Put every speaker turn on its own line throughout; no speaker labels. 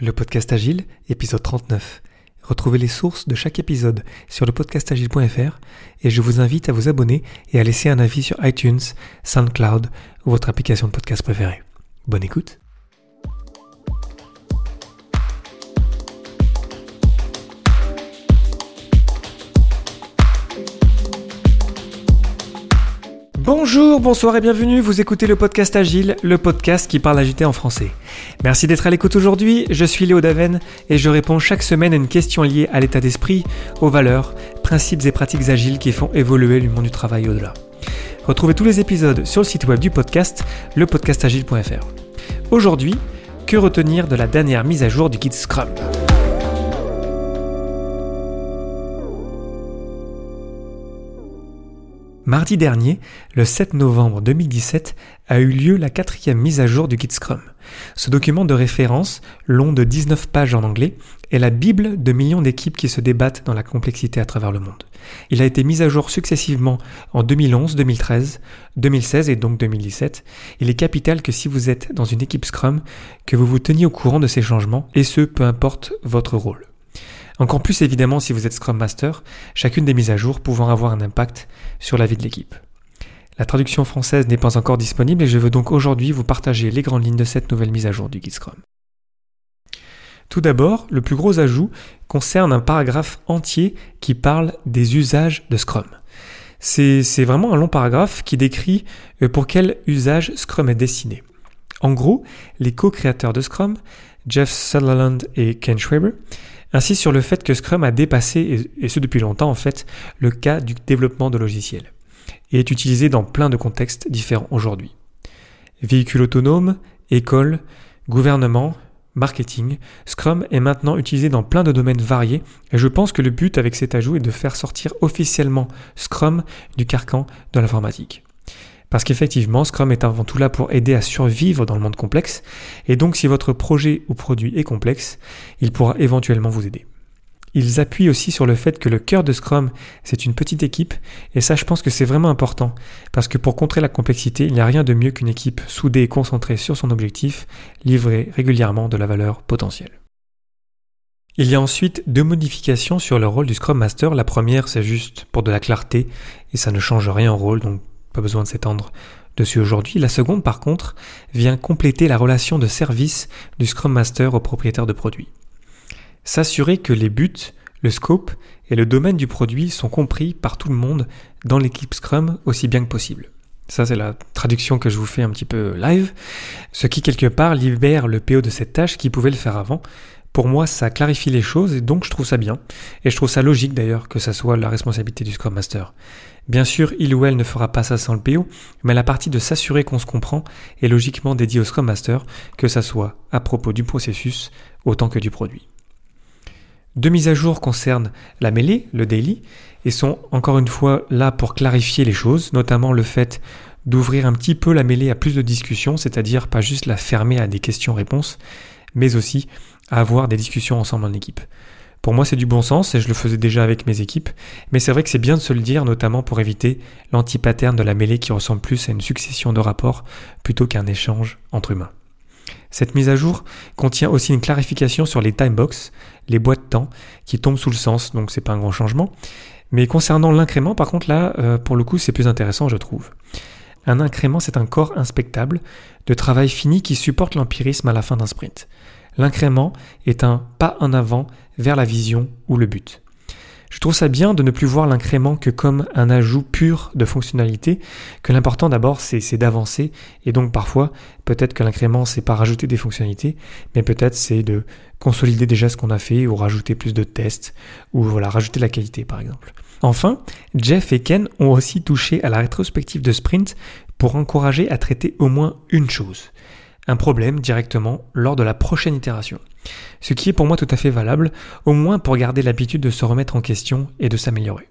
Le podcast Agile, épisode 39. Retrouvez les sources de chaque épisode sur le podcastagile.fr et je vous invite à vous abonner et à laisser un avis sur iTunes, SoundCloud ou votre application de podcast préférée. Bonne écoute. Bonjour, bonsoir et bienvenue, vous écoutez le podcast Agile, le podcast qui parle agité en français. Merci d'être à l'écoute aujourd'hui, je suis Léo Daven et je réponds chaque semaine à une question liée à l'état d'esprit, aux valeurs, principes et pratiques agiles qui font évoluer le monde du travail au-delà. Retrouvez tous les épisodes sur le site web du podcast, lepodcastagile.fr. Aujourd'hui, que retenir de la dernière mise à jour du guide Scrum? Mardi dernier, le 7 novembre 2017, a eu lieu la quatrième mise à jour du Git Scrum. Ce document de référence, long de 19 pages en anglais, est la bible de millions d'équipes qui se débattent dans la complexité à travers le monde. Il a été mis à jour successivement en 2011, 2013, 2016 et donc 2017. Il est capital que si vous êtes dans une équipe Scrum, que vous vous teniez au courant de ces changements, et ce, peu importe votre rôle. Encore plus évidemment si vous êtes Scrum Master, chacune des mises à jour pouvant avoir un impact sur la vie de l'équipe. La traduction française n'est pas encore disponible et je veux donc aujourd'hui vous partager les grandes lignes de cette nouvelle mise à jour du Guide Scrum. Tout d'abord, le plus gros ajout concerne un paragraphe entier qui parle des usages de Scrum. C'est vraiment un long paragraphe qui décrit euh, pour quel usage Scrum est destiné. En gros, les co-créateurs de Scrum, Jeff Sutherland et Ken Schwaber, ainsi sur le fait que Scrum a dépassé, et ce depuis longtemps en fait, le cas du développement de logiciels, et est utilisé dans plein de contextes différents aujourd'hui. Véhicules autonomes, école, gouvernement, marketing, Scrum est maintenant utilisé dans plein de domaines variés et je pense que le but avec cet ajout est de faire sortir officiellement Scrum du carcan de l'informatique. Parce qu'effectivement, Scrum est avant tout là pour aider à survivre dans le monde complexe, et donc si votre projet ou produit est complexe, il pourra éventuellement vous aider. Ils appuient aussi sur le fait que le cœur de Scrum, c'est une petite équipe, et ça je pense que c'est vraiment important, parce que pour contrer la complexité, il n'y a rien de mieux qu'une équipe soudée et concentrée sur son objectif, livrée régulièrement de la valeur potentielle. Il y a ensuite deux modifications sur le rôle du Scrum Master. La première, c'est juste pour de la clarté, et ça ne change rien au rôle, donc pas besoin de s'étendre dessus aujourd'hui. La seconde, par contre, vient compléter la relation de service du Scrum Master au propriétaire de produit. S'assurer que les buts, le scope et le domaine du produit sont compris par tout le monde dans l'équipe Scrum aussi bien que possible. Ça, c'est la traduction que je vous fais un petit peu live. Ce qui, quelque part, libère le PO de cette tâche qui pouvait le faire avant. Pour moi, ça clarifie les choses et donc je trouve ça bien. Et je trouve ça logique d'ailleurs que ça soit la responsabilité du Scrum Master. Bien sûr, il ou elle ne fera pas ça sans le PO, mais la partie de s'assurer qu'on se comprend est logiquement dédiée au Scrum Master, que ça soit à propos du processus autant que du produit. Deux mises à jour concernent la mêlée, le daily, et sont encore une fois là pour clarifier les choses, notamment le fait d'ouvrir un petit peu la mêlée à plus de discussions, c'est-à-dire pas juste la fermer à des questions-réponses, mais aussi à avoir des discussions ensemble en équipe. Pour moi, c'est du bon sens et je le faisais déjà avec mes équipes, mais c'est vrai que c'est bien de se le dire, notamment pour éviter l'anti-pattern de la mêlée qui ressemble plus à une succession de rapports plutôt qu'un échange entre humains. Cette mise à jour contient aussi une clarification sur les timebox, les boîtes de temps, qui tombent sous le sens, donc c'est pas un grand changement. Mais concernant l'incrément, par contre, là, euh, pour le coup, c'est plus intéressant, je trouve. Un incrément, c'est un corps inspectable de travail fini qui supporte l'empirisme à la fin d'un sprint. L'incrément est un pas en avant vers la vision ou le but. Je trouve ça bien de ne plus voir l'incrément que comme un ajout pur de fonctionnalité, que l'important d'abord c'est d'avancer, et donc parfois peut-être que l'incrément c'est pas rajouter des fonctionnalités, mais peut-être c'est de consolider déjà ce qu'on a fait, ou rajouter plus de tests, ou voilà, rajouter la qualité par exemple. Enfin, Jeff et Ken ont aussi touché à la rétrospective de sprint pour encourager à traiter au moins une chose un problème directement lors de la prochaine itération. Ce qui est pour moi tout à fait valable, au moins pour garder l'habitude de se remettre en question et de s'améliorer.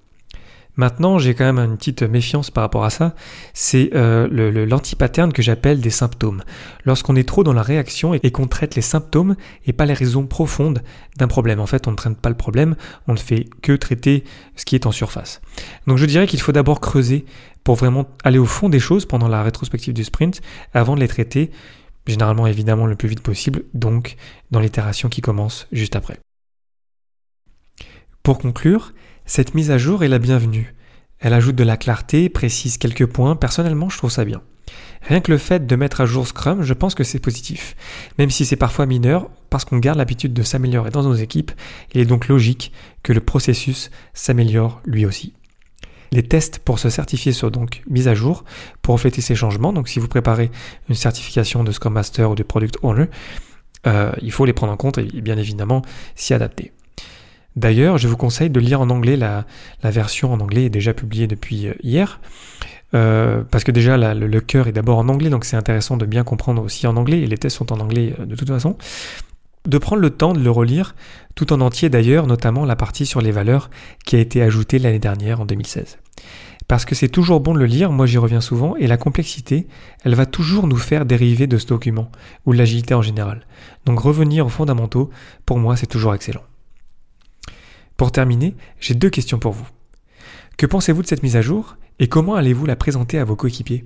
Maintenant, j'ai quand même une petite méfiance par rapport à ça, c'est euh, l'anti-pattern que j'appelle des symptômes. Lorsqu'on est trop dans la réaction et qu'on traite les symptômes et pas les raisons profondes d'un problème. En fait, on ne traite pas le problème, on ne fait que traiter ce qui est en surface. Donc je dirais qu'il faut d'abord creuser pour vraiment aller au fond des choses pendant la rétrospective du sprint avant de les traiter Généralement, évidemment, le plus vite possible, donc dans l'itération qui commence juste après. Pour conclure, cette mise à jour est la bienvenue. Elle ajoute de la clarté, précise quelques points, personnellement je trouve ça bien. Rien que le fait de mettre à jour Scrum, je pense que c'est positif. Même si c'est parfois mineur, parce qu'on garde l'habitude de s'améliorer dans nos équipes, il est donc logique que le processus s'améliore lui aussi. Les tests pour se certifier sont donc mis à jour pour refléter ces changements. Donc si vous préparez une certification de Scrum Master ou de Product Owner, euh, il faut les prendre en compte et bien évidemment s'y adapter. D'ailleurs, je vous conseille de lire en anglais, la, version en anglais est déjà publiée depuis euh, hier. Euh, parce que déjà le, cœur est d'abord en anglais, donc c'est intéressant de bien comprendre aussi en anglais, et les tests sont en anglais de toute façon. De prendre le temps de le relire tout en entier d'ailleurs, notamment la partie sur les valeurs qui a été ajoutée l'année dernière en 2016. Parce que c'est toujours bon de le lire, moi j'y reviens souvent, et la complexité, elle va toujours nous faire dériver de ce document, ou l'agilité en général. Donc revenir aux fondamentaux, pour moi c'est toujours excellent. Pour terminer, j'ai deux questions pour vous. Que pensez-vous de cette mise à jour et comment allez-vous la présenter à vos coéquipiers?